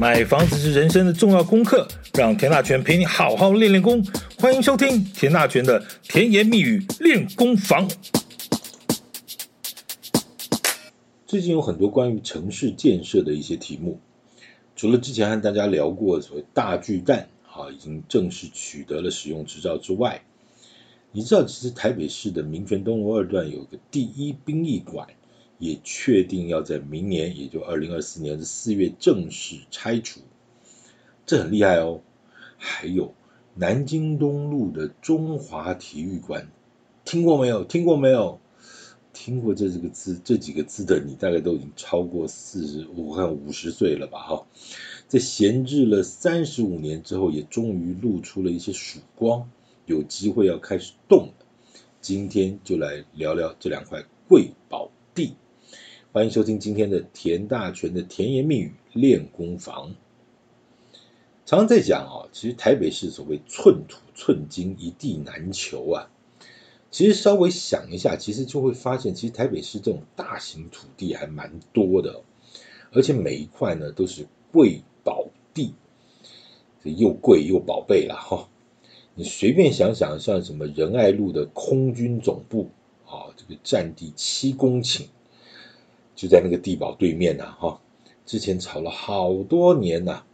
买房子是人生的重要功课，让田大权陪你好好练练功。欢迎收听田大权的甜言蜜语练功房。最近有很多关于城市建设的一些题目，除了之前和大家聊过所谓大巨蛋啊，已经正式取得了使用执照之外，你知道其实台北市的民权东路二段有个第一殡仪馆。也确定要在明年，也就二零二四年的四月正式拆除，这很厉害哦。还有南京东路的中华体育馆，听过没有？听过没有？听过这几个字，这几个字的你大概都已经超过四十五和五十岁了吧？哈，在闲置了三十五年之后，也终于露出了一些曙光，有机会要开始动了。今天就来聊聊这两块贵宝地。欢迎收听今天的田大权的甜言蜜语练功房。常常在讲啊，其实台北市所谓寸土寸金，一地难求啊。其实稍微想一下，其实就会发现，其实台北市这种大型土地还蛮多的，而且每一块呢都是贵宝地，这又贵又宝贝了哈。你随便想想，像什么仁爱路的空军总部啊，这个占地七公顷。就在那个地堡对面呐，哈，之前吵了好多年呐，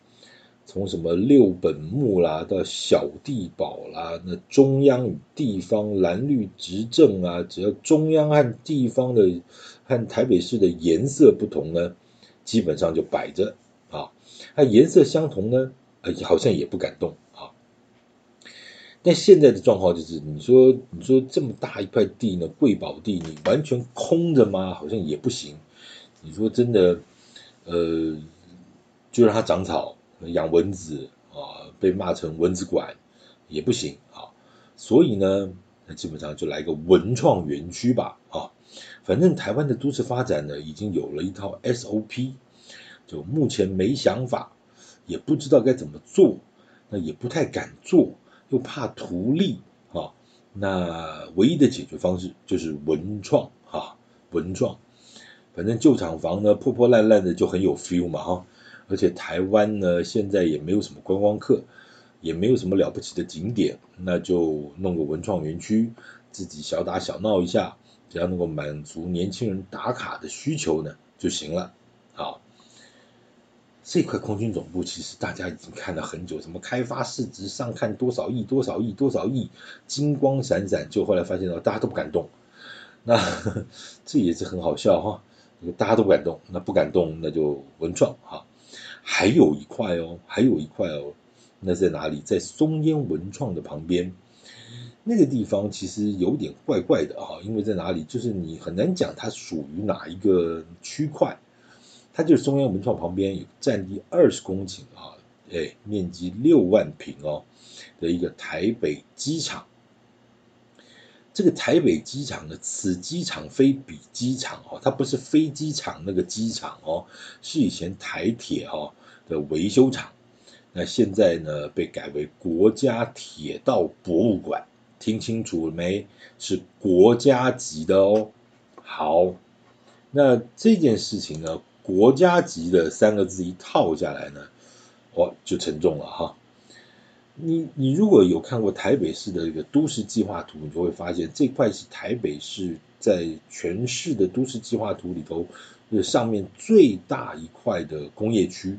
从什么六本木啦到小地堡啦，那中央与地方蓝绿执政啊，只要中央和地方的和台北市的颜色不同呢，基本上就摆着啊，它颜色相同呢，呃，好像也不敢动啊。但现在的状况就是，你说你说这么大一块地呢，贵宝地，你完全空着吗？好像也不行。你说真的，呃，就让它长草、养蚊子啊，被骂成蚊子馆也不行啊。所以呢，那基本上就来个文创园区吧啊。反正台湾的都市发展呢，已经有了一套 SOP，就目前没想法，也不知道该怎么做，那也不太敢做，又怕图利啊。那唯一的解决方式就是文创啊，文创。反正旧厂房呢，破破烂烂的就很有 feel 嘛哈，而且台湾呢现在也没有什么观光客，也没有什么了不起的景点，那就弄个文创园区，自己小打小闹一下，只要能够满足年轻人打卡的需求呢就行了。好，这块空军总部其实大家已经看了很久，什么开发市值上看多少亿多少亿多少亿，金光闪闪，就后来发现到大家都不敢动，那 这也是很好笑哈。大家都不敢动，那不敢动，那就文创哈。还有一块哦，还有一块哦，那在哪里？在松烟文创的旁边，那个地方其实有点怪怪的哈，因为在哪里？就是你很难讲它属于哪一个区块。它就是松烟文创旁边有占地二十公顷啊，哎，面积六万平哦的一个台北机场。这个台北机场的此机场非彼机场哦，它不是飞机场那个机场哦，是以前台铁哦的维修厂。那现在呢，被改为国家铁道博物馆，听清楚了没？是国家级的哦。好，那这件事情呢，国家级的三个字一套下来呢，哦，就沉重了哈。你你如果有看过台北市的一个都市计划图，你就会发现这块是台北市在全市的都市计划图里头，上面最大一块的工业区，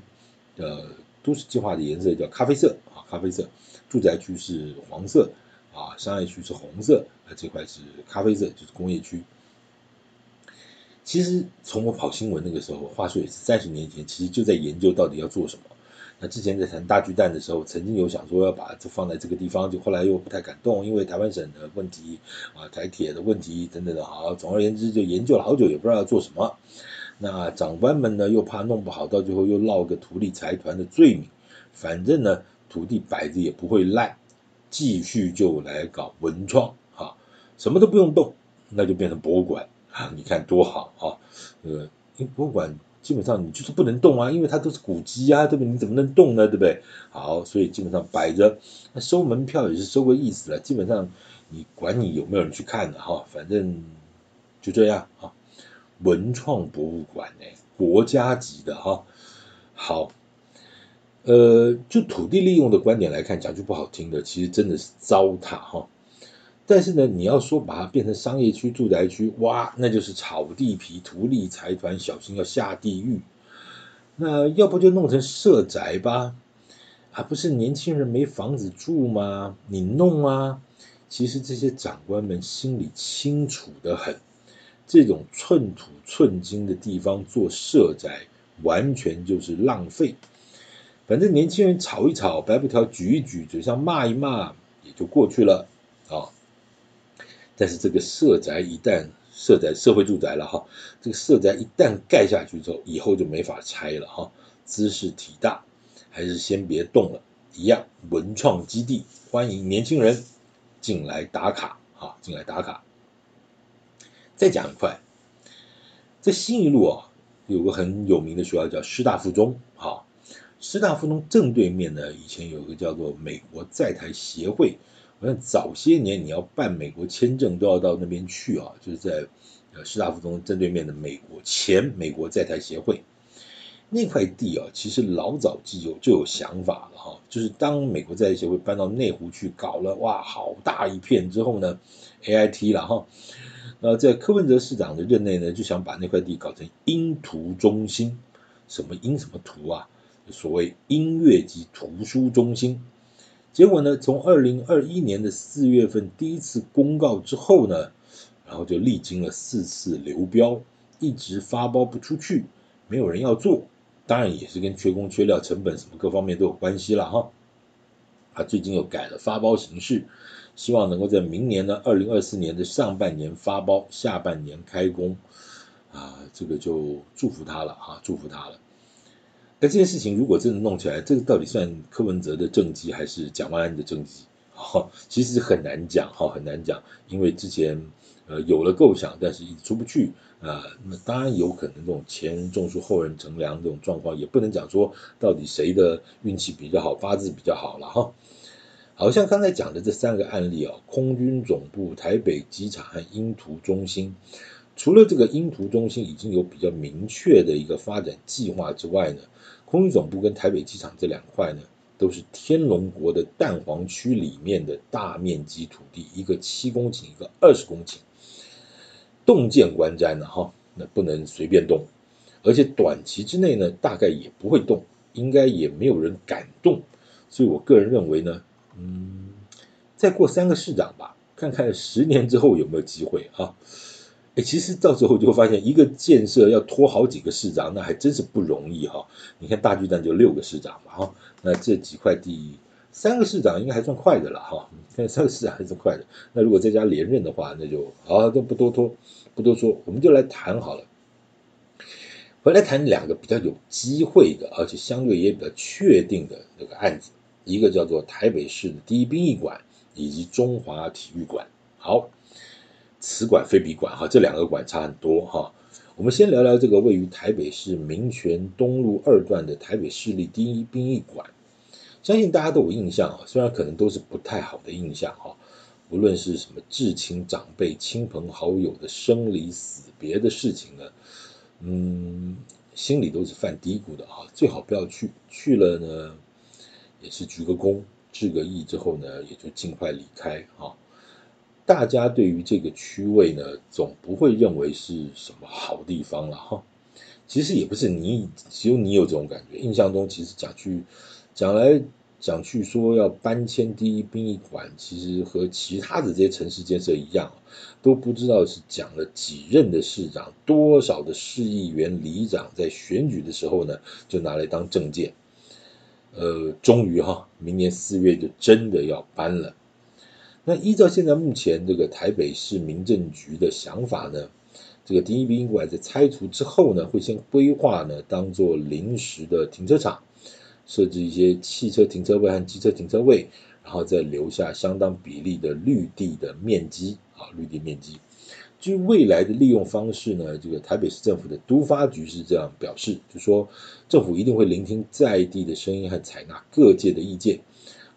呃，都市计划的颜色叫咖啡色啊，咖啡色，住宅区是黄色啊，商业区是红色，那这块是咖啡色，就是工业区。其实从我跑新闻那个时候，话说也是三十年前，其实就在研究到底要做什么。那之前在谈大巨蛋的时候，曾经有想说要把这放在这个地方，就后来又不太敢动，因为台湾省的问题啊，台铁的问题等等的。好，总而言之就研究了好久，也不知道要做什么。那长官们呢又怕弄不好，到最后又落个土地财团的罪名。反正呢土地摆着也不会烂，继续就来搞文创啊，什么都不用动，那就变成博物馆啊，你看多好啊！呃，因为博物馆。基本上你就是不能动啊，因为它都是古迹啊，对不对？你怎么能动呢？对不对？好，所以基本上摆着，那收门票也是收个意思了。基本上你管你有没有人去看的哈，反正就这样啊。文创博物馆呢，国家级的哈。好，呃，就土地利用的观点来看，讲句不好听的，其实真的是糟蹋哈。但是呢，你要说把它变成商业区、住宅区，哇，那就是炒地皮、图利财团，小心要下地狱。那要不就弄成社宅吧？啊、不是年轻人没房子住吗？你弄啊！其实这些长官们心里清楚得很，这种寸土寸金的地方做社宅，完全就是浪费。反正年轻人吵一吵，白布条举一举，嘴上骂一骂，也就过去了啊。但是这个社宅一旦社宅社会住宅了哈，这个社宅一旦盖下去之后，以后就没法拆了哈。兹事体大，还是先别动了。一样文创基地，欢迎年轻人进来打卡啊，进来打卡。再讲一块，在新一路啊，有个很有名的学校叫师大附中啊。师大附中正对面呢，以前有个叫做美国在台协会。好像早些年你要办美国签证都要到那边去啊，就是在呃师大附中正对面的美国前美国在台协会。那块地啊，其实老早就有就有想法了哈，就是当美国在台协会搬到内湖去搞了，哇，好大一片之后呢，AIT 了哈，那在柯文哲市长的任内呢，就想把那块地搞成音图中心，什么音什么图啊？所谓音乐及图书中心，结果呢，从二零二一年的四月份第一次公告之后呢，然后就历经了四次流标，一直发包不出去，没有人要做，当然也是跟缺工缺料、成本什么各方面都有关系了哈。啊，最近又改了发包形式，希望能够在明年呢，二零二四年的上半年发包，下半年开工，啊，这个就祝福他了啊，祝福他了。那这件事情如果真的弄起来，这个到底算柯文哲的政绩还是蒋万安的政绩？哈，其实很难讲，哈，很难讲，因为之前呃有了构想，但是一直出不去啊。那当然有可能这种前人种树后人乘凉这种状况，也不能讲说到底谁的运气比较好，八字比较好了哈。好像刚才讲的这三个案例啊，空军总部、台北机场和鹰图中心，除了这个鹰图中心已经有比较明确的一个发展计划之外呢。空军总部跟台北机场这两块呢，都是天龙国的蛋黄区里面的大面积土地，一个七公顷，一个二十公顷，动见观瞻的哈，那不能随便动，而且短期之内呢，大概也不会动，应该也没有人敢动，所以我个人认为呢，嗯，再过三个市长吧，看看十年之后有没有机会啊。哎，其实到时候就发现，一个建设要拖好几个市长，那还真是不容易哈。你看大巨蛋就六个市长嘛哈，那这几块地三个市长应该还算快的了哈。看三个市长还算快的，那如果再加连任的话，那就好，都不多拖，不多说，我们就来谈好了。回来谈两个比较有机会的，而且相对也比较确定的那个案子，一个叫做台北市的第一殡仪馆以及中华体育馆。好。此馆非彼馆哈，这两个馆差很多哈。我们先聊聊这个位于台北市民权东路二段的台北市立第一殡仪馆，相信大家都有印象啊，虽然可能都是不太好的印象哈。无论是什么至亲长辈、亲朋好友的生离死别的事情呢，嗯，心里都是犯嘀咕的啊，最好不要去，去了呢也是鞠个躬、致个意之后呢，也就尽快离开哈。大家对于这个区位呢，总不会认为是什么好地方了哈。其实也不是你，只有你有这种感觉。印象中，其实讲去讲来讲去说要搬迁第一殡仪馆，其实和其他的这些城市建设一样，都不知道是讲了几任的市长，多少的市议员、里长在选举的时候呢，就拿来当政见。呃，终于哈，明年四月就真的要搬了。那依照现在目前这个台北市民政局的想法呢，这个第一殡仪馆在拆除之后呢，会先规划呢当做临时的停车场，设置一些汽车停车位和机车停车位，然后再留下相当比例的绿地的面积啊，绿地面积。至于未来的利用方式呢，这个台北市政府的都发局是这样表示，就说政府一定会聆听在地的声音和采纳各界的意见。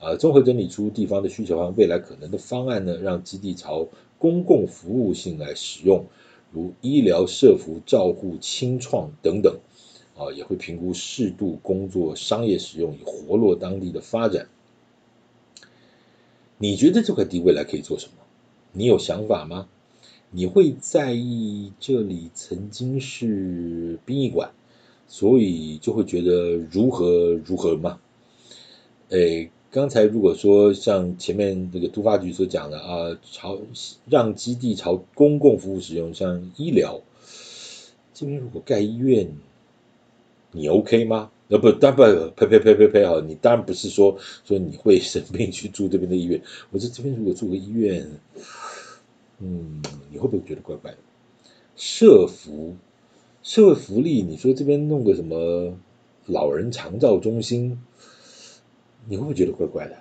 啊，综合整理出地方的需求和未来可能的方案呢，让基地朝公共服务性来使用，如医疗、社福、照护、清创等等。啊，也会评估适度工作商业使用，以活络当地的发展。你觉得这块地未来可以做什么？你有想法吗？你会在意这里曾经是殡仪馆，所以就会觉得如何如何吗？诶，刚才如果说像前面那个突发局所讲的啊，朝让基地朝公共服务使用，像医疗，这边如果盖医院，你 OK 吗？呃不，当不呸呸呸呸呸啊！你当然不是说说你会生病去住这边的医院。我说这边如果住个医院。嗯，你会不会觉得怪怪的？社福、社会福利，你说这边弄个什么老人长照中心，你会不会觉得怪怪的？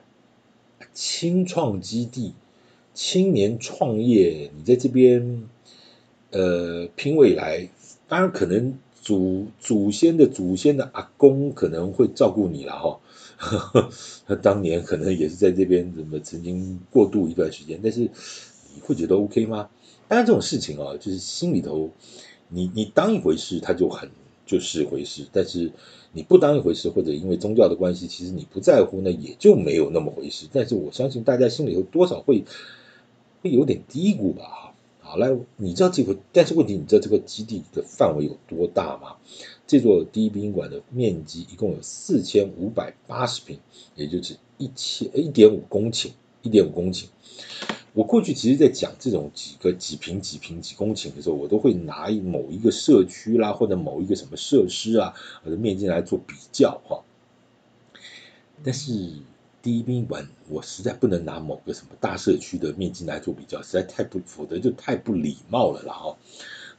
青创基地、青年创业，你在这边呃拼未来，当然可能祖祖先的祖先的阿公可能会照顾你了哈。他 当年可能也是在这边怎么曾经过渡一段时间，但是。你会觉得 OK 吗？当然这种事情啊，就是心里头，你你当一回事，他就很就是一回事；但是你不当一回事，或者因为宗教的关系，其实你不在乎，那也就没有那么回事。但是我相信大家心里头多少会会有点嘀咕吧？好，来，你知道这个，但是问题，你知道这个基地的范围有多大吗？这座第一殡仪馆的面积一共有四千五百八十平，也就是一千一点五公顷，一点五公顷。我过去其实，在讲这种几个几平几平几公顷的时候，我都会拿某一个社区啦，或者某一个什么设施啊，或者面积来做比较哈。但是第一殡仪馆，我实在不能拿某个什么大社区的面积来做比较，实在太不，否则就太不礼貌了啦哈。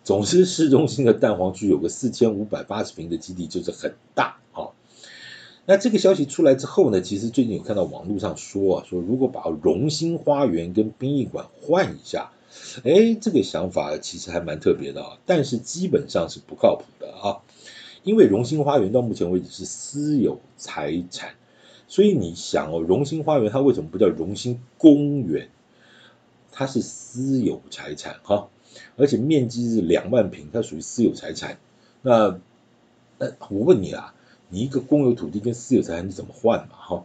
总之，市中心的蛋黄区有个四千五百八十平的基地，就是很大。那这个消息出来之后呢，其实最近有看到网络上说啊，说如果把荣兴花园跟殡仪馆换一下，哎，这个想法其实还蛮特别的啊，但是基本上是不靠谱的啊，因为荣兴花园到目前为止是私有财产，所以你想哦，荣兴花园它为什么不叫荣兴公园？它是私有财产哈，而且面积是两万平，它属于私有财产。那那我问你啊。你一个公有土地跟私有财产你怎么换嘛？哈，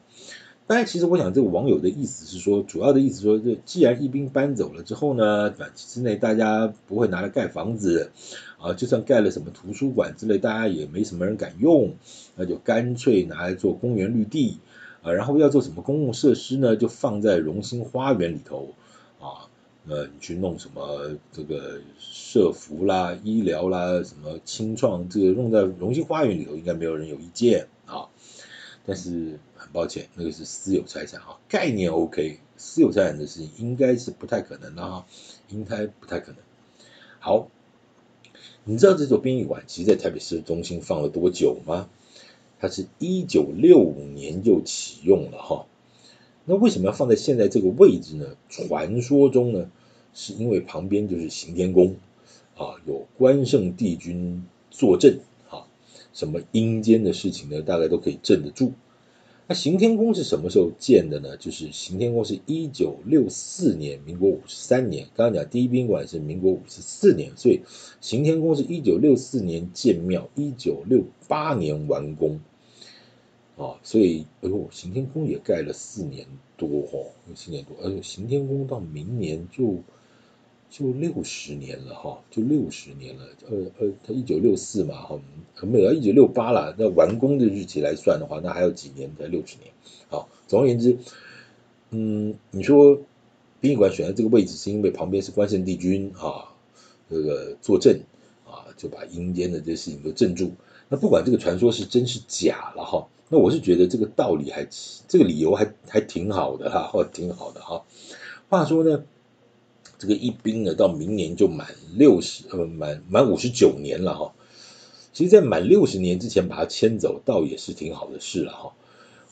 当然，其实我想这个网友的意思是说，主要的意思说，这既然一兵搬走了之后呢，短期之内大家不会拿来盖房子啊，就算盖了什么图书馆之类，大家也没什么人敢用，那就干脆拿来做公园绿地啊，然后要做什么公共设施呢？就放在荣兴花园里头。呃，你去弄什么这个社福啦、医疗啦、什么清创，这个弄在荣兴花园里头，应该没有人有意见啊。但是很抱歉，那个是私有财产啊，概念 OK，私有财产的事情应该是不太可能的哈，应该不太可能。好，你知道这座殡仪馆其实在台北市中心放了多久吗？它是一九六五年就启用了哈。那为什么要放在现在这个位置呢？传说中呢，是因为旁边就是行天宫啊，有关圣帝君坐镇啊，什么阴间的事情呢，大概都可以镇得住。那行天宫是什么时候建的呢？就是行天宫是一九六四年，民国五十三年。刚刚讲第一宾馆是民国五十四年，所以行天宫是一九六四年建庙，一九六八年完工。啊，所以，哎呦，行天宫也盖了四年多哈，四年多，哎呦，行天宫到明年就就六十年了哈，就六十年了，呃呃，它一九六四嘛哈，没有，一九六八了，那完工的日期来算的话，那还有几年才六十年？好，总而言之，嗯，你说殡仪馆选在这个位置，是因为旁边是关圣帝君啊，这个坐镇啊，就把阴间的这些事情都镇住。那不管这个传说是真是假了哈。那我是觉得这个道理还，这个理由还还挺好的哈，或 挺好的哈。话说呢，这个一兵呢，到明年就满六十呃满满五十九年了哈。其实，在满六十年之前把它迁走，倒也是挺好的事了哈。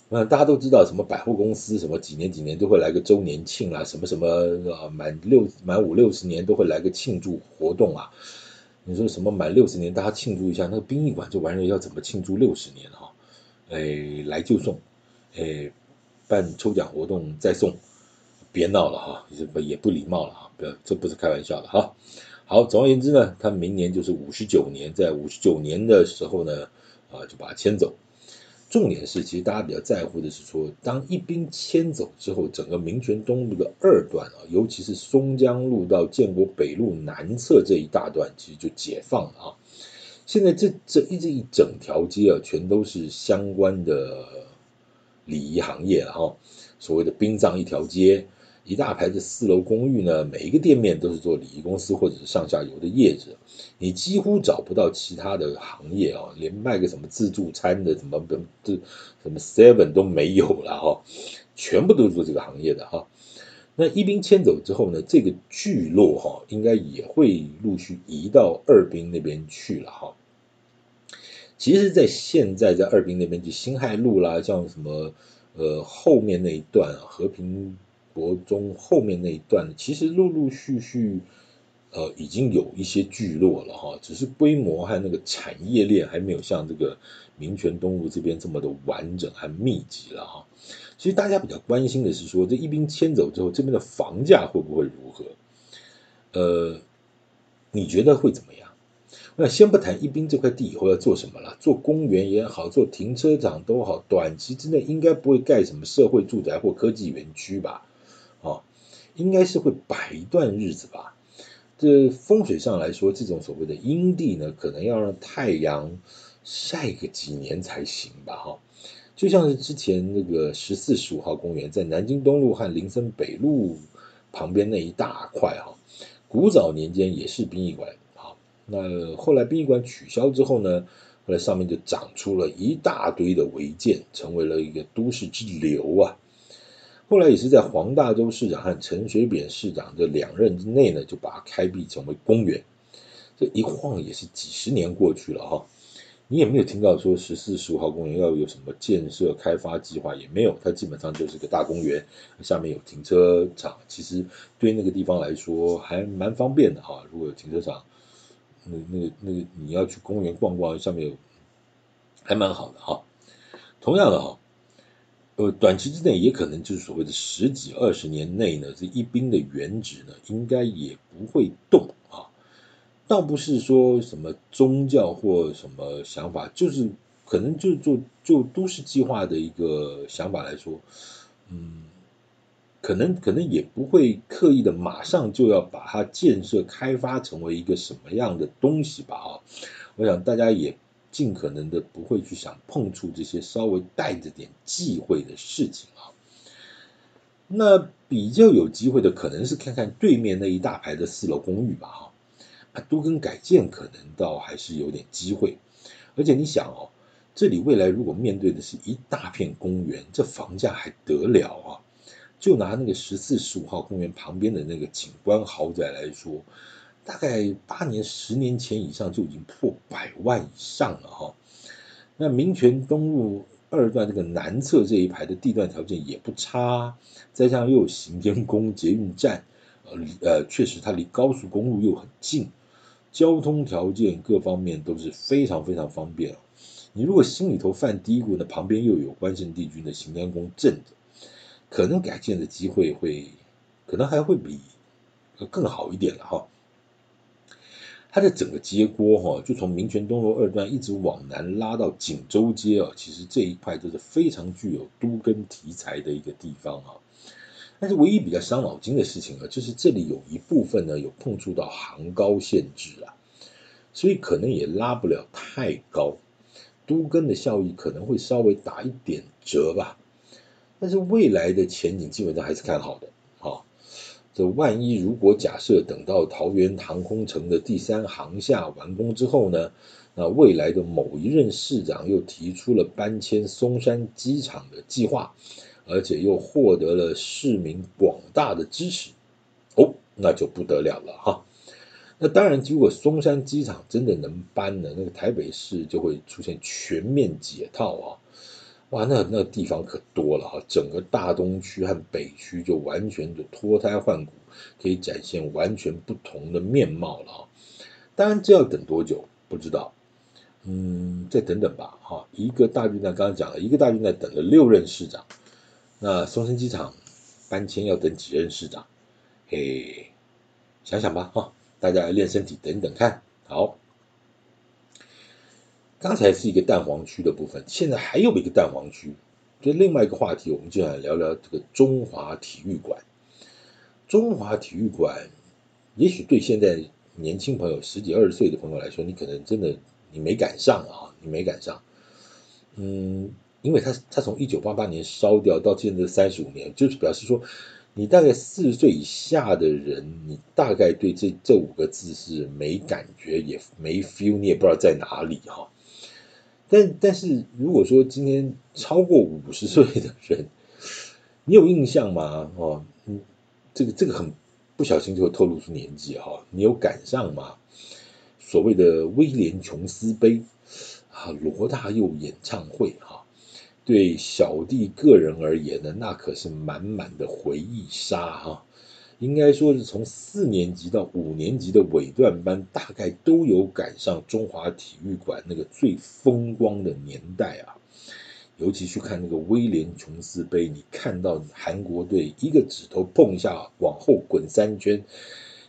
那大家都知道，什么百货公司什么几年几年都会来个周年庆啊，什么什么啊满六满五六十年都会来个庆祝活动啊。你说什么满六十年大家庆祝一下，那个殡仪馆这玩意儿要怎么庆祝六十年哈？哎，来就送，哎，办抽奖活动再送，别闹了哈，也不也不礼貌了哈，不要，这不是开玩笑的哈。好，总而言之呢，他明年就是五十九年，在五十九年的时候呢，啊，就把他迁走。重点是，其实大家比较在乎的是说，当一兵迁走之后，整个民权东路的二段啊，尤其是松江路到建国北路南侧这一大段，其实就解放了啊。现在这这一这一整条街啊，全都是相关的礼仪行业了哈，所谓的殡葬一条街。一大排的四楼公寓呢，每一个店面都是做礼仪公司或者是上下游的业者，你几乎找不到其他的行业啊，连卖个什么自助餐的什么这什么 seven 都没有了哈，全部都是做这个行业的哈。那一兵迁走之后呢，这个聚落哈，应该也会陆续移到二兵那边去了哈。其实，在现在在二兵那边，就辛亥路啦，像什么呃后面那一段，和平。国中后面那一段，其实陆陆续续，呃，已经有一些聚落了哈，只是规模和那个产业链还没有像这个民权东路这边这么的完整和密集了哈。其实大家比较关心的是说，这一兵迁走之后，这边的房价会不会如何？呃，你觉得会怎么样？那先不谈一兵这块地以后要做什么了，做公园也好，做停车场都好，短期之内应该不会盖什么社会住宅或科技园区吧？啊，应该是会摆一段日子吧。这风水上来说，这种所谓的阴地呢，可能要让太阳晒个几年才行吧。哈，就像是之前那个十四十五号公园，在南京东路和林森北路旁边那一大块哈，古早年间也是殡仪馆。好，那后来殡仪馆取消之后呢，后来上面就长出了一大堆的违建，成为了一个都市之流啊。后来也是在黄大洲市长和陈水扁市长的两任之内呢，就把它开辟成为公园。这一晃也是几十年过去了哈，你也没有听到说十四十五号公园要有什么建设开发计划，也没有，它基本上就是个大公园，下面有停车场，其实对那个地方来说还蛮方便的哈。如果有停车场，那那个那个你要去公园逛逛，上面有还蛮好的哈。同样的哈。呃，短期之内也可能就是所谓的十几二十年内呢，这一兵的原址呢，应该也不会动啊。倒不是说什么宗教或什么想法，就是可能就就就都市计划的一个想法来说，嗯，可能可能也不会刻意的马上就要把它建设开发成为一个什么样的东西吧啊。我想大家也。尽可能的不会去想碰触这些稍微带着点忌讳的事情啊。那比较有机会的可能是看看对面那一大排的四楼公寓吧哈。啊，都更改建可能倒还是有点机会。而且你想哦，这里未来如果面对的是一大片公园，这房价还得了啊？就拿那个十四十五号公园旁边的那个景观豪宅来说。大概八年、十年前以上就已经破百万以上了哈。那民权东路二段这个南侧这一排的地段条件也不差，再加上又有行天宫、捷运站，呃呃，确实它离高速公路又很近，交通条件各方面都是非常非常方便。你如果心里头犯嘀咕呢，旁边又有关圣帝君的行天宫镇着，可能改建的机会会，可能还会比更好一点了哈。它的整个街郭哈，就从民权东路二段一直往南拉到锦州街啊，其实这一块都是非常具有都跟题材的一个地方啊。但是唯一比较伤脑筋的事情啊，就是这里有一部分呢有碰触到行高限制啊，所以可能也拉不了太高，都跟的效益可能会稍微打一点折吧。但是未来的前景基本上还是看好的。这万一如果假设等到桃园航空城的第三航厦完工之后呢，那未来的某一任市长又提出了搬迁松山机场的计划，而且又获得了市民广大的支持，哦，那就不得了了哈。那当然，如果松山机场真的能搬呢，那个台北市就会出现全面解套啊。哇，那那地方可多了哈，整个大东区和北区就完全就脱胎换骨，可以展现完全不同的面貌了哈。当然，这要等多久不知道，嗯，再等等吧哈。一个大巨蛋刚刚讲了，一个大巨蛋等了六任市长，那松山机场搬迁要等几任市长？嘿，想想吧哈。大家练身体等等看。好，刚才是一个蛋黄区的部分，现在还有一个蛋黄区，就另外一个话题，我们就来聊聊这个中华体育馆。中华体育馆，也许对现在年轻朋友十几二十岁的朋友来说，你可能真的你没赶上啊，你没赶上。嗯，因为他他从一九八八年烧掉到现在三十五年，就是表示说，你大概四十岁以下的人，你大概对这这五个字是没感觉，也没 feel，你也不知道在哪里哈。但但是如果说今天超过五十岁的人，你有印象吗？哦，嗯。这个这个很不小心就会透露出年纪哈，你有赶上吗？所谓的威廉琼斯杯啊，罗大佑演唱会哈，对小弟个人而言呢，那可是满满的回忆杀哈。应该说是从四年级到五年级的尾段班，大概都有赶上中华体育馆那个最风光的年代啊。尤其去看那个威廉琼斯杯，你看到韩国队一个指头碰一下往后滚三圈，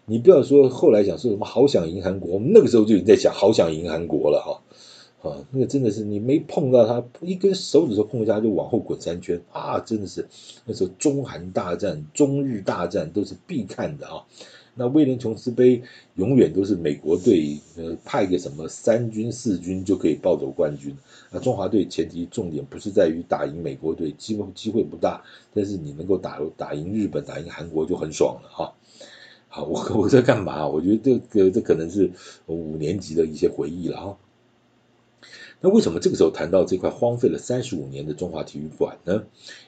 你不要说后来想说什么好想赢韩国，我们那个时候就已经在想好想赢韩国了哈，啊那个真的是你没碰到他一根手指头碰一下就往后滚三圈啊，真的是那时候中韩大战、中日大战都是必看的啊。那威廉琼斯杯永远都是美国队呃派个什么三军四军就可以抱走冠军。那中华队前提重点不是在于打赢美国队，机会机会不大，但是你能够打打赢日本、打赢韩国就很爽了哈。好，我我在干嘛？我觉得这个这可能是五年级的一些回忆了哈。那为什么这个时候谈到这块荒废了三十五年的中华体育馆呢？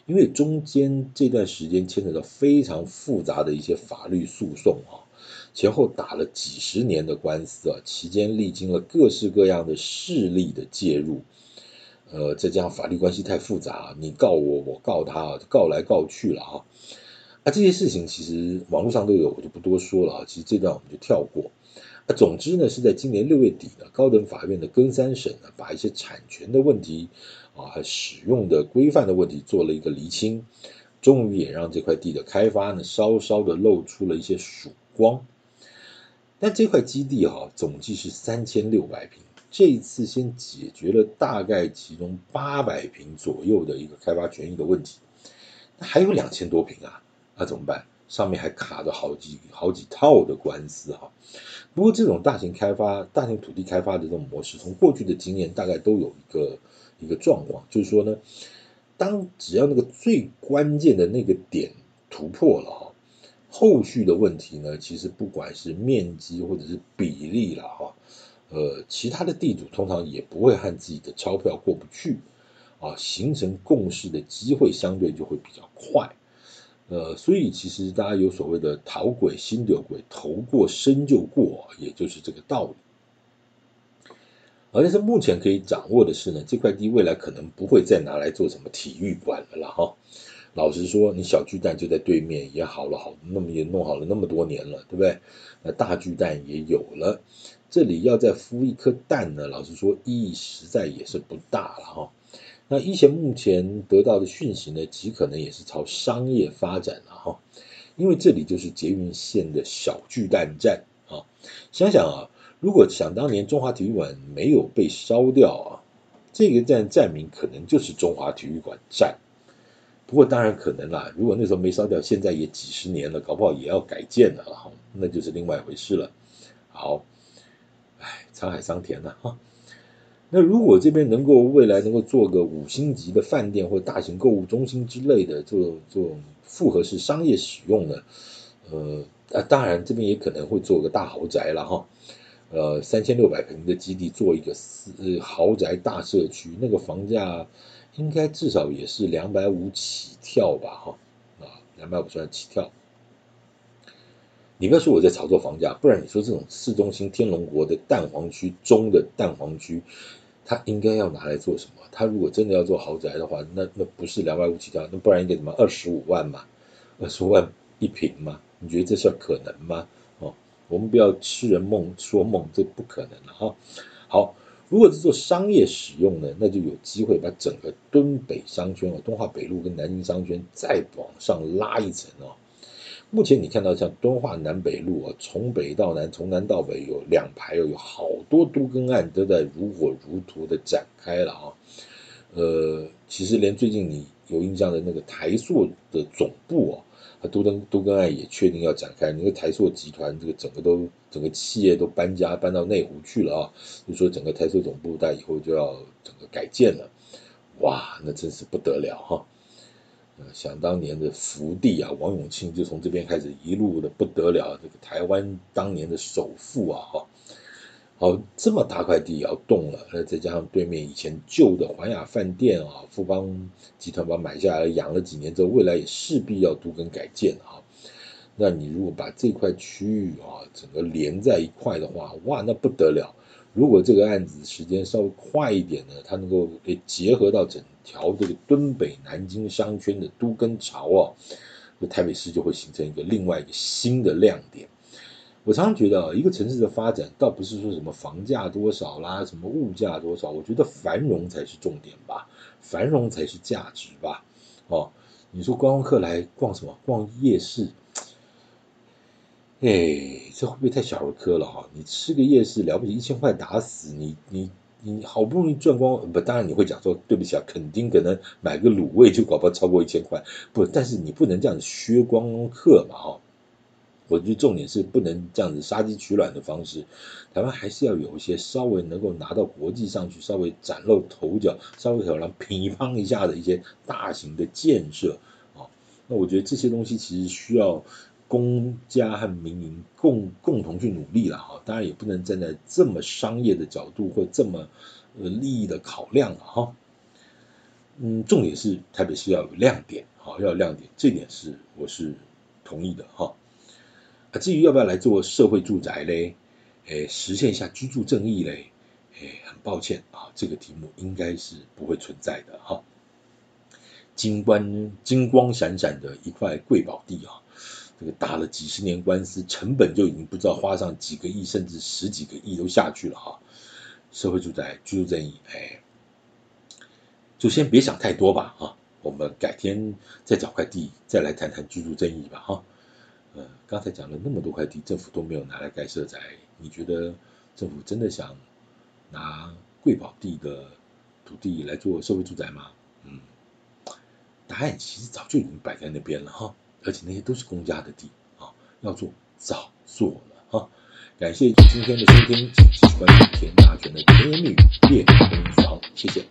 因为中间这段时间牵扯到非常复杂的一些法律诉讼啊，前后打了几十年的官司啊，期间历经了各式各样的势力的介入。呃，再加上法律关系太复杂，你告我，我告他，告来告去了啊。啊，这些事情其实网络上都有，我就不多说了啊。其实这段我们就跳过。啊，总之呢，是在今年六月底呢，高等法院的跟三审呢，把一些产权的问题啊和使用的规范的问题做了一个厘清，终于也让这块地的开发呢，稍稍的露出了一些曙光。但这块基地哈，总计是三千六百平。这一次先解决了大概其中八百平左右的一个开发权益的问题，那还有两千多平啊，那怎么办？上面还卡着好几好几套的官司哈。不过这种大型开发、大型土地开发的这种模式，从过去的经验大概都有一个一个状况，就是说呢，当只要那个最关键的那个点突破了哈，后续的问题呢，其实不管是面积或者是比例了哈。呃，其他的地主通常也不会和自己的钞票过不去啊，形成共识的机会相对就会比较快。呃，所以其实大家有所谓的“头簋身着簋，头过身就过”，也就是这个道理。而且是目前可以掌握的是呢，这块地未来可能不会再拿来做什么体育馆了啦哈。老实说，你小巨蛋就在对面，也好了好那么也弄好了那么多年了，对不对？那大巨蛋也有了。这里要再孵一颗蛋呢，老实说意义实在也是不大了哈。那依前目前得到的讯息呢，极可能也是朝商业发展了哈。因为这里就是捷运线的小巨蛋站啊。想想啊，如果想当年中华体育馆没有被烧掉啊，这个站站名可能就是中华体育馆站。不过当然可能啦，如果那时候没烧掉，现在也几十年了，搞不好也要改建了哈，那就是另外一回事了。好。唉，沧海桑田呐哈。那如果这边能够未来能够做个五星级的饭店或大型购物中心之类的，做做复合式商业使用的，呃啊，当然这边也可能会做个大豪宅了哈。呃，三千六百平的基地做一个私豪宅大社区，那个房价应该至少也是两百五起跳吧哈啊，两百五算起跳。你不要说我在炒作房价，不然你说这种市中心天龙国的蛋黄区中的蛋黄区，他应该要拿来做什么？他如果真的要做豪宅的话，那那不是两百五起跳，那不然应该怎么二十五万嘛？二十五万一坪嘛？你觉得这事儿可能吗？哦，我们不要痴人梦说梦，这不可能了哈。好，如果是做商业使用呢，那就有机会把整个敦北商圈啊，敦化北路跟南京商圈再往上拉一层哦。目前你看到像敦化南北路啊，从北到南，从南到北有两排有好多都更案都在如火如荼的展开了啊。呃，其实连最近你有印象的那个台塑的总部啊，都更都更案也确定要展开。那个台塑集团这个整个都整个企业都搬家搬到内湖去了啊，就说整个台塑总部在以后就要整个改建了。哇，那真是不得了哈！呃，想当年的福地啊，王永庆就从这边开始一路的不得了，这个台湾当年的首富啊，哈，好，这么大块地要动了，那再加上对面以前旧的环亚饭店啊，富邦集团把买下来养了几年之后，未来也势必要都更改建啊。那你如果把这块区域啊整个连在一块的话，哇，那不得了！如果这个案子时间稍微快一点呢，它能够诶结合到整条这个敦北南京商圈的都更潮啊，那台北市就会形成一个另外一个新的亮点。我常常觉得，一个城市的发展倒不是说什么房价多少啦，什么物价多少，我觉得繁荣才是重点吧，繁荣才是价值吧。哦，你说观光客来逛什么？逛夜市。哎，这会不会太小儿科了哈？你吃个夜市了不起一千块打死你，你你好不容易赚光不？当然你会讲说对不起啊，肯定可能买个卤味就搞不好超过一千块，不，但是你不能这样子削光客嘛哈。我觉得重点是不能这样子杀鸡取卵的方式，台湾还是要有一些稍微能够拿到国际上去，稍微崭露头角，稍微可能乒乓一下的一些大型的建设啊。那我觉得这些东西其实需要。公家和民营共共同去努力了哈，当然也不能站在这么商业的角度或这么呃利益的考量了哈。嗯，重点是台北市要有亮点，好，要有亮点，这点是我是同意的哈。啊，至于要不要来做社会住宅嘞，诶，实现一下居住正义嘞，诶，很抱歉啊，这个题目应该是不会存在的哈。金光金光闪闪的一块贵宝地啊。打了几十年官司，成本就已经不知道花上几个亿，甚至十几个亿都下去了哈。社会住宅居住正义，哎，就先别想太多吧哈。我们改天再找块地，再来谈谈居住正义吧哈。呃，刚才讲了那么多块地，政府都没有拿来盖社宅，你觉得政府真的想拿贵宝地的土地来做社会住宅吗？嗯，答案其实早就已经摆在那边了哈。而且那些都是公家的地啊，要做早做了啊。感谢今天的收听，请继续关注田大全的甜言蜜语夜空传，谢谢。